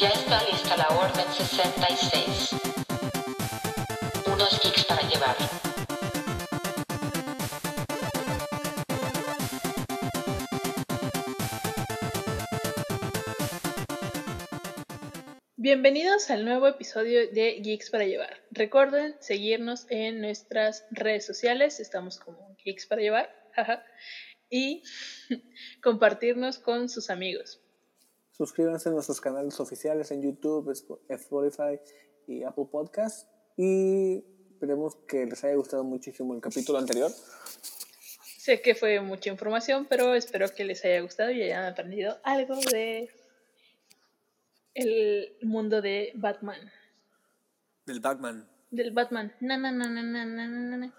Ya está lista la Orden 66. Unos geeks para llevar. Bienvenidos al nuevo episodio de Geeks para Llevar. Recuerden seguirnos en nuestras redes sociales, estamos como Geeks para Llevar, jaja, y compartirnos con sus amigos. Suscríbanse a nuestros canales oficiales en YouTube, Sp- Spotify y Apple Podcast. Y esperemos que les haya gustado muchísimo el capítulo anterior. Sé que fue mucha información, pero espero que les haya gustado y hayan aprendido algo de el mundo de Batman. Del Batman. Del Batman. Na, na, na, na, na, na, na.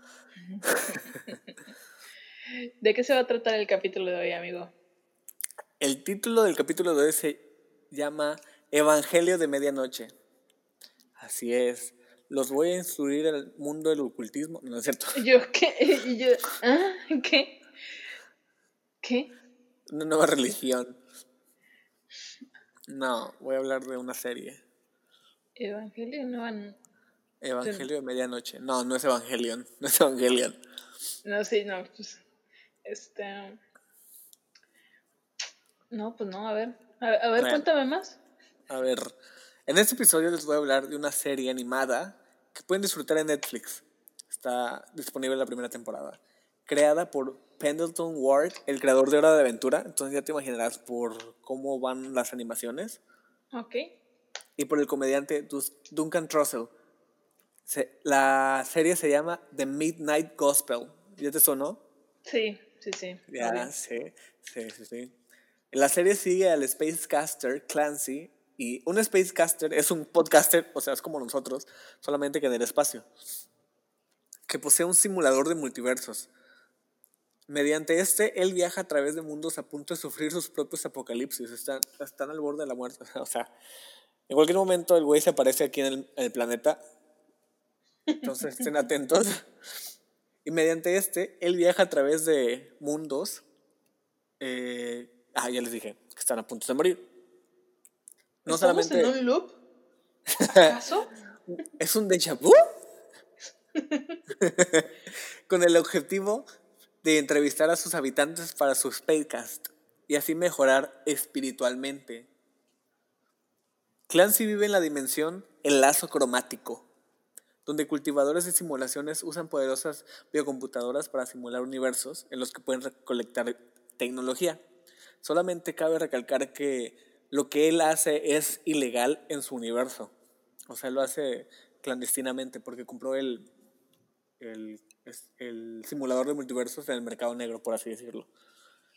¿De qué se va a tratar el capítulo de hoy, amigo? El título del capítulo de hoy se llama Evangelio de Medianoche. Así es. Los voy a instruir en el mundo del ocultismo. No es cierto. Yo, ¿qué? Yo, ¿ah? ¿Qué? ¿Qué? Una nueva religión. No, voy a hablar de una serie. Evangelio no van. Evangelio de Medianoche. No, no es Evangelion. No es Evangelion. No, sí, no, pues. Este. No, pues no, a ver. A, a ver, cuéntame más. A ver, en este episodio les voy a hablar de una serie animada que pueden disfrutar en Netflix. Está disponible la primera temporada. Creada por Pendleton Ward, el creador de Hora de Aventura. Entonces ya te imaginarás por cómo van las animaciones. Ok. Y por el comediante Duncan Trussell. Se- la serie se llama The Midnight Gospel. ¿Ya te sonó? Sí, sí, sí. Ya, sí, sí, sí, La serie sigue al Spacecaster Clancy y un Spacecaster es un podcaster, o sea, es como nosotros, solamente que en el espacio, que posee un simulador de multiversos. Mediante este, él viaja a través de mundos a punto de sufrir sus propios apocalipsis, están, al borde de la muerte, o sea, en cualquier momento el güey se aparece aquí en el, en el planeta, entonces estén atentos. Y mediante este, él viaja a través de mundos. eh, ah, ya les dije que están a punto de morir. No ¿Estamos solamente. en un loop? ¿Acaso? ¿Es un déjà vu? Con el objetivo de entrevistar a sus habitantes para su Spacecast y así mejorar espiritualmente. Clancy vive en la dimensión El Lazo Cromático, donde cultivadores de simulaciones usan poderosas biocomputadoras para simular universos en los que pueden recolectar tecnología. Solamente cabe recalcar que lo que él hace es ilegal en su universo. O sea, lo hace clandestinamente porque compró el, el, simulador de multiversos en el mercado negro, por así decirlo.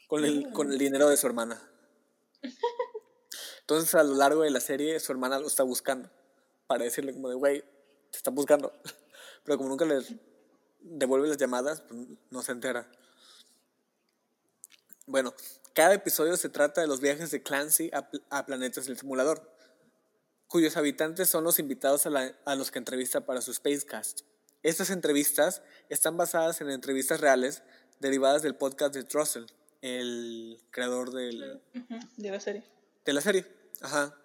Con el, con el dinero de su hermana. Entonces, a lo largo de la serie, su hermana lo está buscando. Para decirle como de, güey, te están buscando. Pero como nunca les devuelve las llamadas, pues no se entera. Bueno, cada episodio se trata de los viajes de Clancy a, pl- a planetas del simulador, cuyos habitantes son los invitados a, la- a los que entrevista para su Spacecast. Estas entrevistas están basadas en entrevistas reales derivadas del podcast de Trussell, el creador del, De la serie. de la serie. Ajá.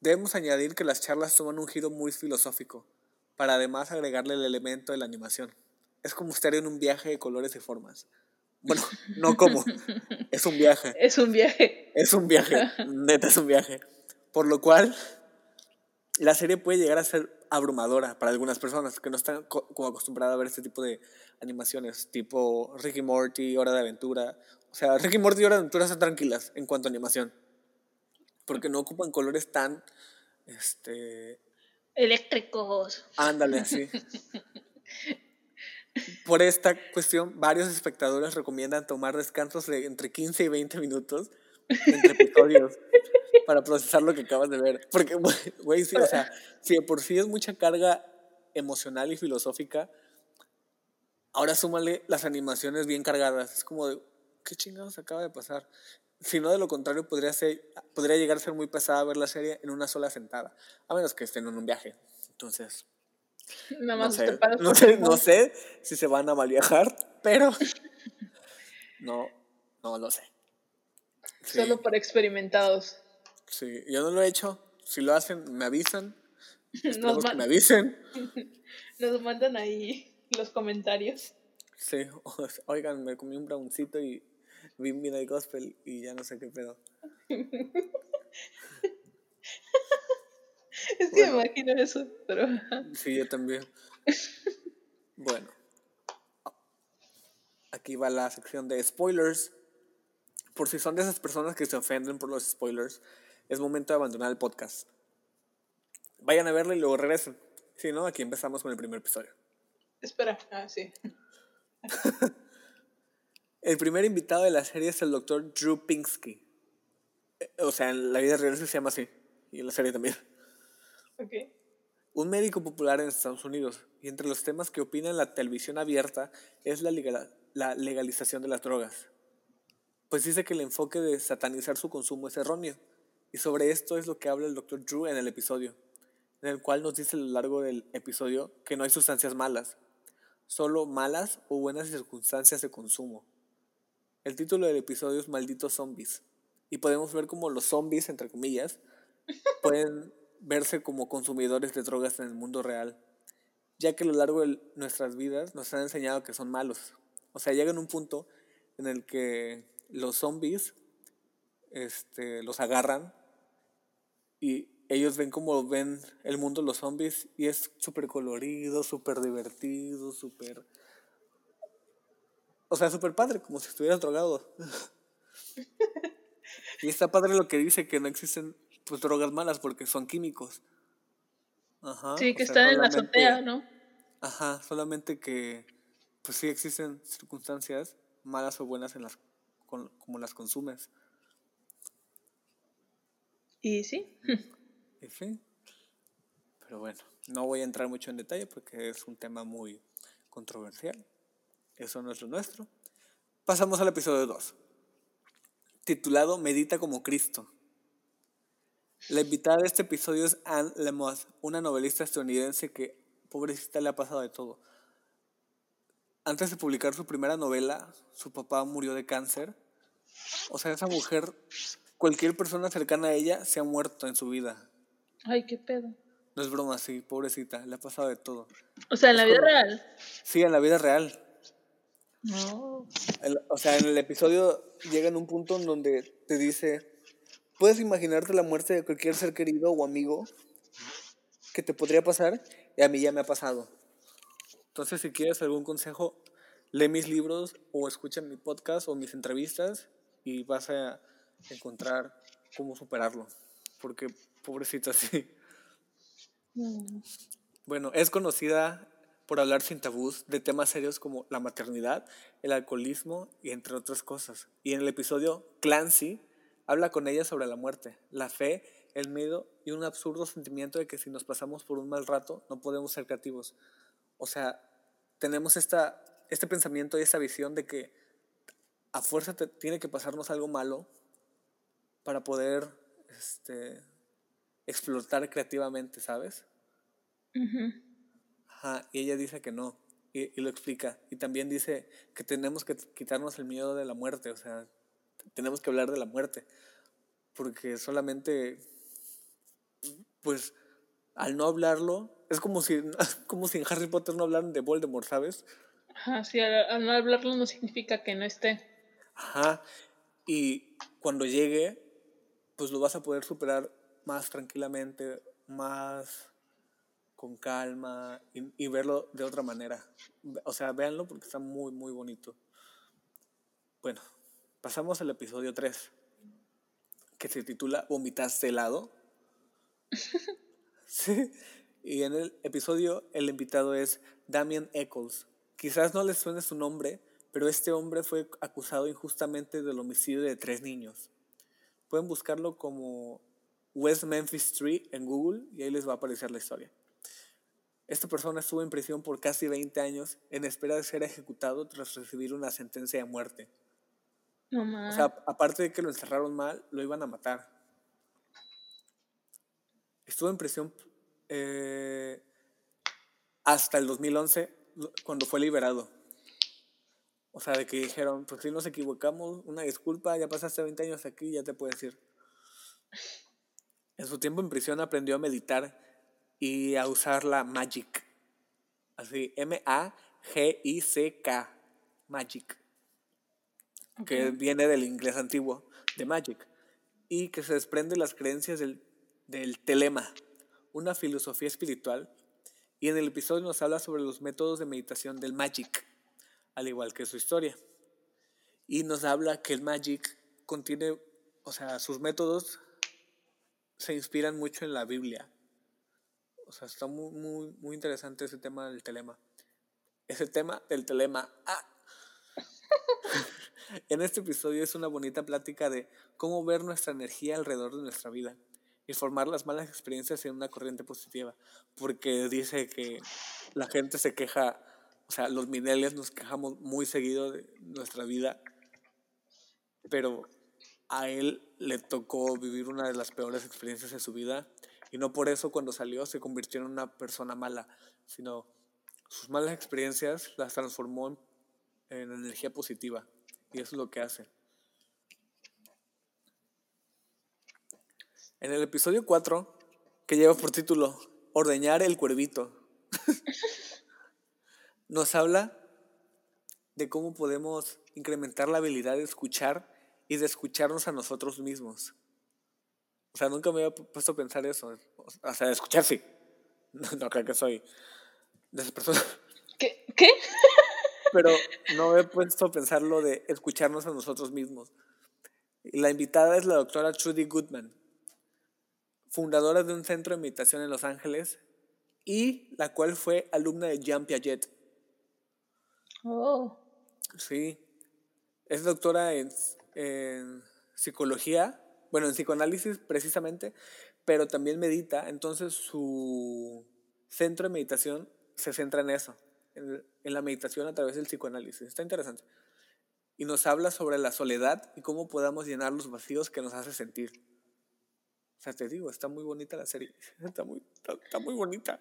Debemos añadir que las charlas toman un giro muy filosófico, para además agregarle el elemento de la animación. Es como estar en un viaje de colores y formas. Bueno, no como, es un viaje. Es un viaje. Es un viaje, neta es un viaje. Por lo cual, la serie puede llegar a ser abrumadora para algunas personas que no están co- como acostumbradas a ver este tipo de animaciones, tipo Ricky Morty, Hora de Aventura. O sea, Ricky Morty y Hora de Aventura están tranquilas en cuanto a animación, porque no ocupan colores tan, este, Eléctricos. ándale así. Por esta cuestión, varios espectadores recomiendan tomar descansos de entre 15 y 20 minutos entre episodios para procesar lo que acabas de ver. Porque, güey, sí, o sea, si de por sí es mucha carga emocional y filosófica, ahora súmale las animaciones bien cargadas. Es como de, ¿qué chingados acaba de pasar? Si no, de lo contrario, podría, ser, podría llegar a ser muy pesada ver la serie en una sola sentada, a menos que estén en un viaje. Entonces, Nada no más sé, no sé, no sé si se van a mal viajar, pero no, no lo sé. Sí, Solo para experimentados. sí, yo no lo he hecho, Si lo hacen, me avisan. Nos, que me avisen. nos mandan ahí los comentarios. Sí, oigan, me comí un browncito y vi Midnight Gospel y ya no sé qué pedo. Es que Bueno. me imagino eso, pero Sí, yo también. Bueno. Aquí va la sección de spoilers. Por si son de esas personas que se ofenden por los spoilers, es momento de abandonar el podcast. Vayan a verlo y luego regresen. Si no, aquí empezamos con el primer episodio. espera, ah, sí. El primer invitado de la serie es el doctor Drew Pinsky. Eh, O sea, en la vida real se llama así. Y en la serie también. Un médico popular en Estados Unidos. Y entre los temas que opina en la televisión abierta es la, legal- la legalización de las drogas. Pues dice que el enfoque de satanizar su consumo es erróneo. Y sobre esto es lo que habla el doctor Drew en el episodio. En el cual nos dice a lo largo del episodio que no hay sustancias malas. Solo malas o buenas circunstancias de consumo. El título del episodio es Malditos Zombies. Y podemos ver como los zombies, entre comillas, pueden verse como consumidores de drogas en el mundo real, ya que a lo largo de nuestras vidas nos han enseñado que son malos. O sea, llegan a un punto en el que los zombies este, los agarran y ellos ven como ven el mundo los zombies y es súper colorido, súper divertido, súper... O sea, súper padre, como si estuvieras drogado. y está padre lo que dice, que no existen pues drogas malas porque son químicos. Ajá. Sí, que sea, están en la azotea, ¿no? Ajá, solamente que pues sí existen circunstancias malas o buenas en las con- como las consumes. Y sí. En fin. Pero bueno, no voy a entrar mucho en detalle porque es un tema muy controversial. Eso no es lo nuestro. Pasamos al episodio 2, titulado Medita como Cristo. La invitada de este episodio es Anne Lamothe, una novelista estadounidense que, pobrecita, le ha pasado de todo. Antes de publicar su primera novela, su papá murió de cáncer. O sea, esa mujer, cualquier persona cercana a ella se ha muerto en su vida. Ay, qué pedo. No es broma, sí, pobrecita, le ha pasado de todo. O sea, en la vida como- real. Sí, en la vida real. No. El- o sea, en el episodio llega en un punto en donde te dice, puedes imaginarte la muerte de cualquier ser querido o amigo que te podría pasar y a mí ya me ha pasado. Entonces, si quieres algún consejo, lee mis libros o escucha mi podcast o mis entrevistas y vas a encontrar cómo superarlo. Porque, pobrecita, sí. Bueno, es conocida por hablar sin tabús de temas serios como la maternidad, el alcoholismo y entre otras cosas. Y en el episodio Clancy habla con ella sobre la muerte, la fe, el miedo y un absurdo sentimiento de que si nos pasamos por un mal rato no podemos ser creativos. O sea, tenemos esta, este pensamiento y esta visión de que a fuerza te- tiene que pasarnos algo malo para poder este, explotar creativamente, ¿sabes? Ajá, y ella dice que no, y, y lo explica. Y también dice que tenemos que quitarnos el miedo de la muerte, o sea, tenemos que hablar de la muerte, porque solamente, pues, al no hablarlo, es como si, como si en Harry Potter no hablaran de Voldemort, ¿sabes? Ajá, sí, al, al no hablarlo no significa que no esté. Ajá, y cuando llegue, pues lo vas a poder superar más tranquilamente, más con calma y, y verlo de otra manera. O sea, véanlo porque está muy, muy bonito. Bueno, pasamos al episodio 3, que se titula ¿Vomitaste helado? sí, y en el episodio el invitado es Damien Eccles. Quizás no les suene su nombre, pero este hombre fue acusado injustamente del homicidio de tres niños. Pueden buscarlo como West Memphis Street en Google y ahí les va a aparecer la historia. Esta persona estuvo en prisión por casi 20 años en espera de ser ejecutado tras recibir una sentencia de muerte. No O sea, aparte de que lo encerraron mal, lo iban a matar. Estuvo en prisión eh, hasta el 2011, cuando fue liberado. O sea, de que dijeron, pues si nos equivocamos, una disculpa, ya pasaste 20 años aquí, ya te puedes ir. En su tiempo en prisión aprendió a meditar y a usar la Magic. Así, M-A-G-I-C-K. Magic. Que viene del inglés antiguo, de Magic. Y que se desprende de las creencias del, del telema, una filosofía espiritual. Y en el episodio nos habla sobre los métodos de meditación del Magic, al igual que su historia. Y nos habla que el Magic contiene, o sea, sus métodos se inspiran mucho en la Biblia. O sea, está muy, muy, muy interesante ese tema del telema. Ese tema del telema. ¡Ah! En este episodio es una bonita plática de cómo ver nuestra energía alrededor de nuestra vida y formar las malas experiencias en una corriente positiva. Porque dice que la gente se queja, o sea, los mineles nos quejamos muy seguido de nuestra vida, pero a él le tocó vivir una de las peores experiencias de su vida y no por eso cuando salió se convirtió en una persona mala, sino sus malas experiencias las transformó en, en energía positiva y eso es lo que hace. En el episodio 4, que lleva por título Ordeñar el cuervito, nos habla de cómo podemos incrementar la habilidad de escuchar y de escucharnos a nosotros mismos. O sea, nunca me había puesto a pensar eso. O sea, de escuchar sí. No, no creo que soy de esas personas. ¿Qué? ¿Qué? Pero no me he puesto a pensar lo de escucharnos a nosotros mismos. La invitada es la doctora Trudy Goodman, fundadora de un centro de meditación en Los Ángeles y la cual fue alumna de Jean Piaget. Oh. Sí. Es doctora en, en psicología, bueno, en psicoanálisis precisamente, pero también medita. Entonces su centro de meditación se centra en eso, en, en la meditación a través del psicoanálisis. Está interesante. Y nos habla sobre la soledad y cómo podamos llenar los vacíos que nos hace sentir. O sea, te digo, está muy bonita la serie. Está muy, está, está muy bonita.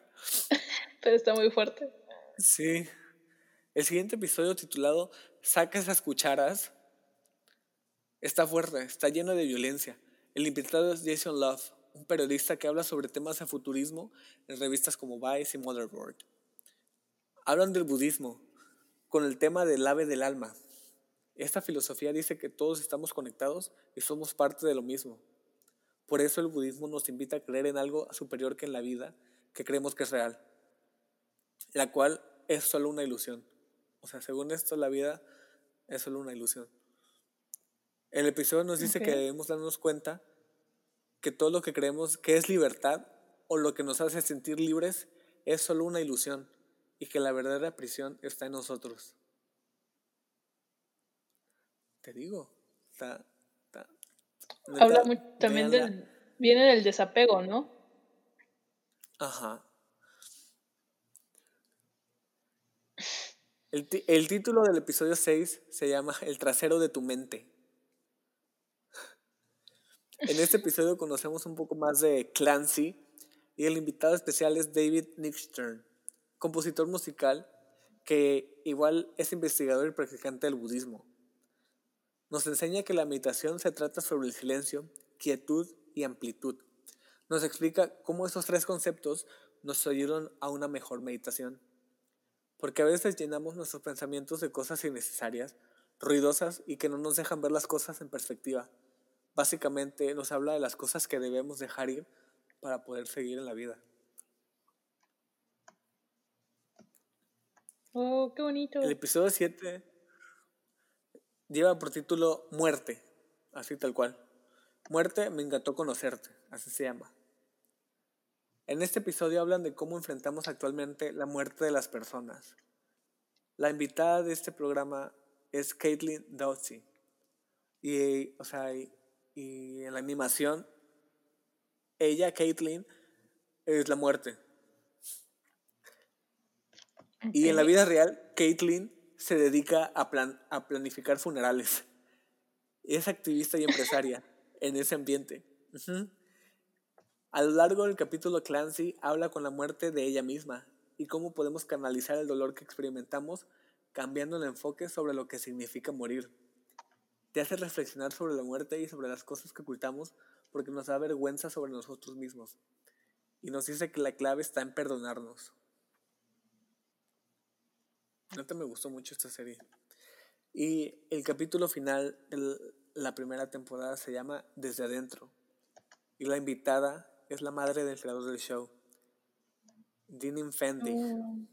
Pero está muy fuerte. Sí. El siguiente episodio titulado Saca esas cucharas está fuerte, está lleno de violencia. El invitado es Jason Love, un periodista que habla sobre temas de futurismo en revistas como Vice y Motherboard. Hablan del budismo, con el tema del ave del alma. Esta filosofía dice que todos estamos conectados y somos parte de lo mismo. Por eso el budismo nos invita a creer en algo superior que en la vida, que creemos que es real, la cual es solo una ilusión. O sea, según esto, la vida es solo una ilusión. El episodio nos dice que debemos darnos cuenta que todo lo que creemos que es libertad o lo que nos hace sentir libres es solo una ilusión y que la verdadera prisión está en nosotros. Te digo, está... está Habla mucho también véanla. del. Viene del desapego, ¿no? Ajá. El, el título del episodio 6 se llama El trasero de tu mente. En este episodio conocemos un poco más de Clancy y el invitado especial es David Nichtern, compositor musical que igual es investigador y practicante del budismo. Nos enseña que la meditación se trata sobre el silencio, quietud y amplitud. Nos explica cómo esos tres conceptos nos ayudan a una mejor meditación. Porque a veces llenamos nuestros pensamientos de cosas innecesarias, ruidosas y que no nos dejan ver las cosas en perspectiva. Básicamente nos habla de las cosas que debemos dejar ir para poder seguir en la vida. Oh, qué bonito. El episodio 7 lleva por título Muerte, así tal cual. Muerte, me encantó conocerte, así se llama. En este episodio hablan de cómo enfrentamos actualmente la muerte de las personas. La invitada de este programa es Caitlin Dowsey. Y, o sea, y, y en la animación, ella, Caitlin, es la muerte. Y en la vida real, Caitlin se dedica a, plan- a planificar funerales. Es activista y empresaria en ese ambiente. A lo largo del capítulo, Clancy habla con la muerte de ella misma y cómo podemos canalizar el dolor que experimentamos cambiando el enfoque sobre lo que significa morir. Te hace reflexionar sobre la muerte y sobre las cosas que ocultamos porque nos da vergüenza sobre nosotros mismos. Y nos dice que la clave está en perdonarnos. Neta me gustó mucho esta serie. Y el capítulo final de la primera temporada se llama Desde Adentro. Y la invitada es la madre del creador del show, Dean Fendi. Mm.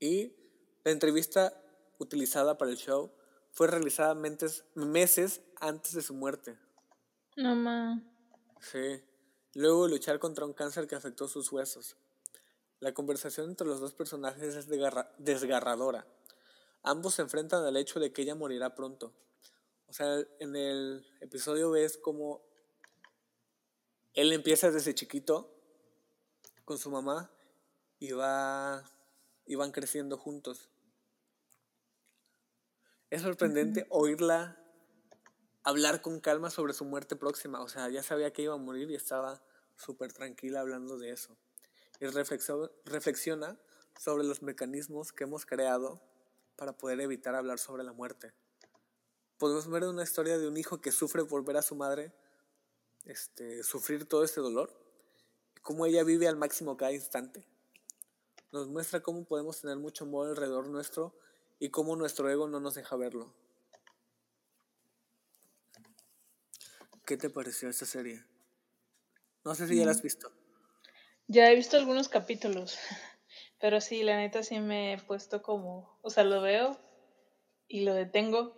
Y la entrevista utilizada para el show fue realizada meses antes de su muerte. No ma. Sí. Luego luchar contra un cáncer que afectó sus huesos. La conversación entre los dos personajes es desgarra- desgarradora. Ambos se enfrentan al hecho de que ella morirá pronto. O sea, en el episodio ves como él empieza desde chiquito con su mamá y va y van creciendo juntos. Es sorprendente oírla hablar con calma sobre su muerte próxima. O sea, ya sabía que iba a morir y estaba súper tranquila hablando de eso. Y reflexio- reflexiona sobre los mecanismos que hemos creado para poder evitar hablar sobre la muerte. Podemos ver una historia de un hijo que sufre por ver a su madre este, sufrir todo este dolor y cómo ella vive al máximo cada instante. Nos muestra cómo podemos tener mucho amor alrededor nuestro y cómo nuestro ego no nos deja verlo. ¿Qué te pareció esta serie? No sé si ya la has visto. Ya he visto algunos capítulos, pero sí, la neta sí me he puesto como, o sea, lo veo y lo detengo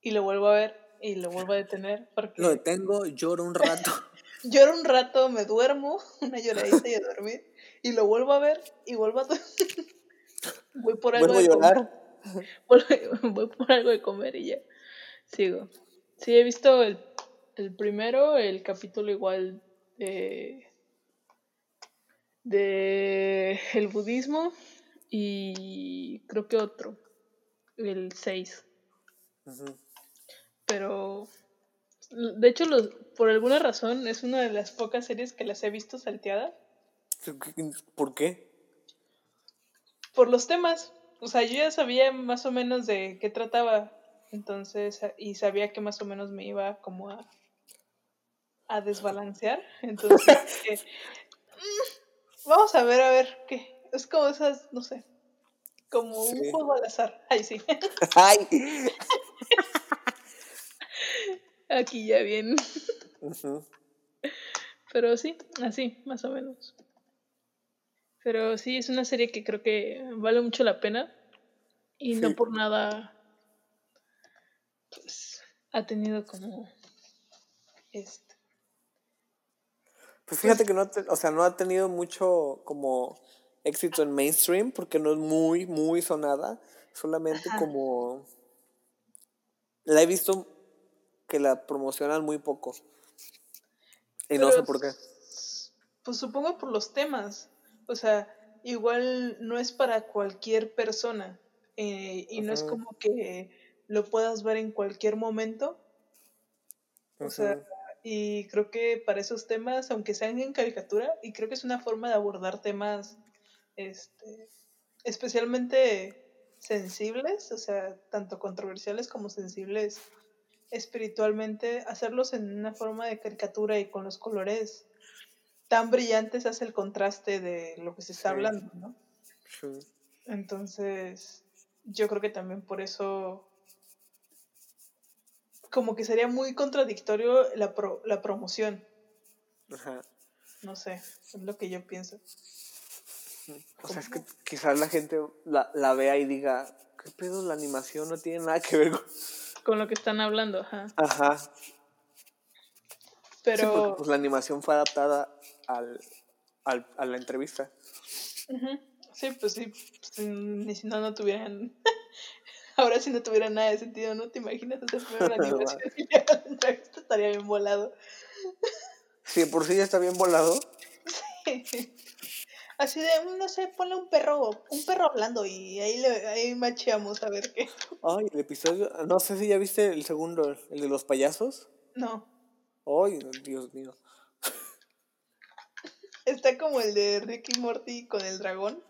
y lo vuelvo a ver y lo vuelvo a detener porque Lo detengo, lloro un rato. lloro un rato, me duermo, una lloradita y a dormir y lo vuelvo a ver y vuelvo a voy por algo a de comer. llorar. Voy voy por algo de comer y ya sigo. Sí, he visto el, el primero, el capítulo igual de, de el budismo y creo que otro, el 6. Ujú. Pero de hecho, los, por alguna razón es una de las pocas series que las he visto salteadas ¿Por qué? por los temas. O sea, yo ya sabía más o menos de qué trataba. Entonces, y sabía que más o menos me iba como a, a desbalancear. Entonces, "Mm, vamos a ver, a ver qué. Es como esas, no sé, como Sí. un juego al azar. Ay, sí. ¡Ay! Aquí ya bien. Ujú. Pero sí, así, más o menos. Pero sí, es una serie que creo que vale mucho la pena. Y no por nada, pues, ha tenido como este. Pues fíjate que no, o sea, no ha tenido mucho como éxito en mainstream porque no es muy, muy sonada. Solamente Ajá. como... La he visto que la promocionan muy poco. Y no sé por qué. Pues supongo por los temas. O sea, igual no es para cualquier persona. eh, y no es como que lo puedas ver en cualquier momento. O sea. Y creo que para esos temas, aunque sean en caricatura, y creo que es una forma de abordar temas este, especialmente sensibles, o sea, tanto controversiales como sensibles espiritualmente, hacerlos en una forma de caricatura y con los colores tan brillantes hace el contraste de lo que se está Sí. hablando, ¿no? Sí. Entonces, yo creo que también por eso como que sería muy contradictorio la, pro- la promoción. Ajá. No sé, es lo que yo pienso. O sea, es que quizás la gente la, la vea y diga, ¿qué pedo? La animación no tiene nada que ver con... Con lo que están hablando, ajá. Ajá. Sí, Pero, porque, pues la animación fue adaptada al, al, a la entrevista. ujú, sí, pues sí, pues, ni si no, no tuvieran... Ahora si no tuviera nada de sentido, ¿no? ¿Te imaginas hacer la animación y? Estaría bien volado. Si de por sí ya está bien volado. Así de, no sé, ponle un perro, un perro hablando y ahí, le, ahí macheamos a ver qué. Ay, el episodio. No sé si ya viste el segundo, el de los payasos. No, Ay, Dios mío. está como el de Ricky Morty con el dragón.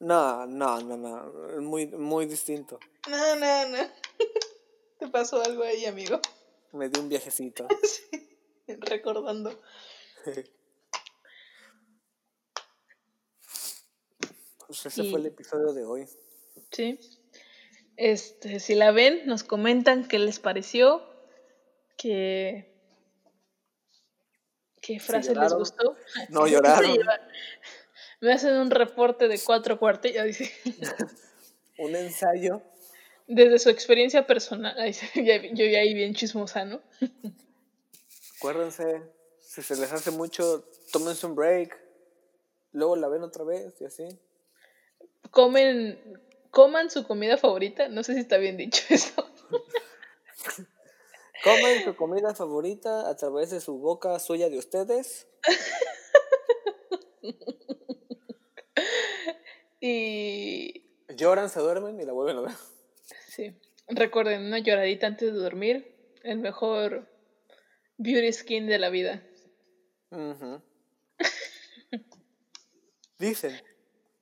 No, no, no, no. Muy, muy distinto. No, no, no. Te pasó algo ahí, amigo. Me dio un viajecito. Recordando. Pues ese Y- fue el episodio de hoy. Sí. Este, si la ven, nos comentan qué les pareció, qué, qué frase les gustó. No lloraron. Me hacen un reporte de cuatro cuartillas, dice. Un ensayo. Desde su experiencia personal. Yo ya ahí bien chismosa, ¿no? Acuérdense, si se les hace mucho, tómense un break. Luego la ven otra vez y así. Comen, coman su comida favorita. No sé si está bien dicho eso. Coman su comida favorita a través de su boca suya de ustedes. Y Lloran, se duermen y la vuelven a ver. sí, recuerden, una lloradita antes de dormir. El mejor beauty skin de la vida. Ujú. Dicen.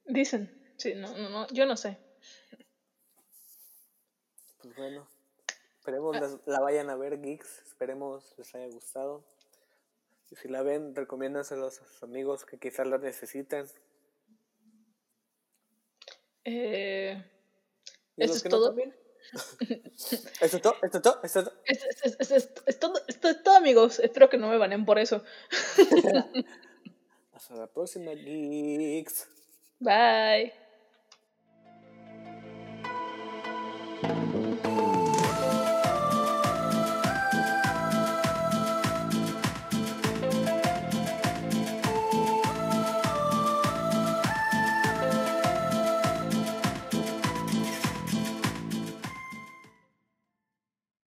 Dicen. Sí, no, no, no, yo no sé. Pues bueno. Esperemos las- la vayan a ver, geeks. Esperemos les haya gustado. Y si la ven, recomiéndaselos a sus amigos que quizás la necesiten. Eh, ¿Eso es todo? Esto es todo, esto es todo, esto es todo, esto es todo, amigos. Espero que no me banen por eso. Hasta la próxima, geeks. Bye.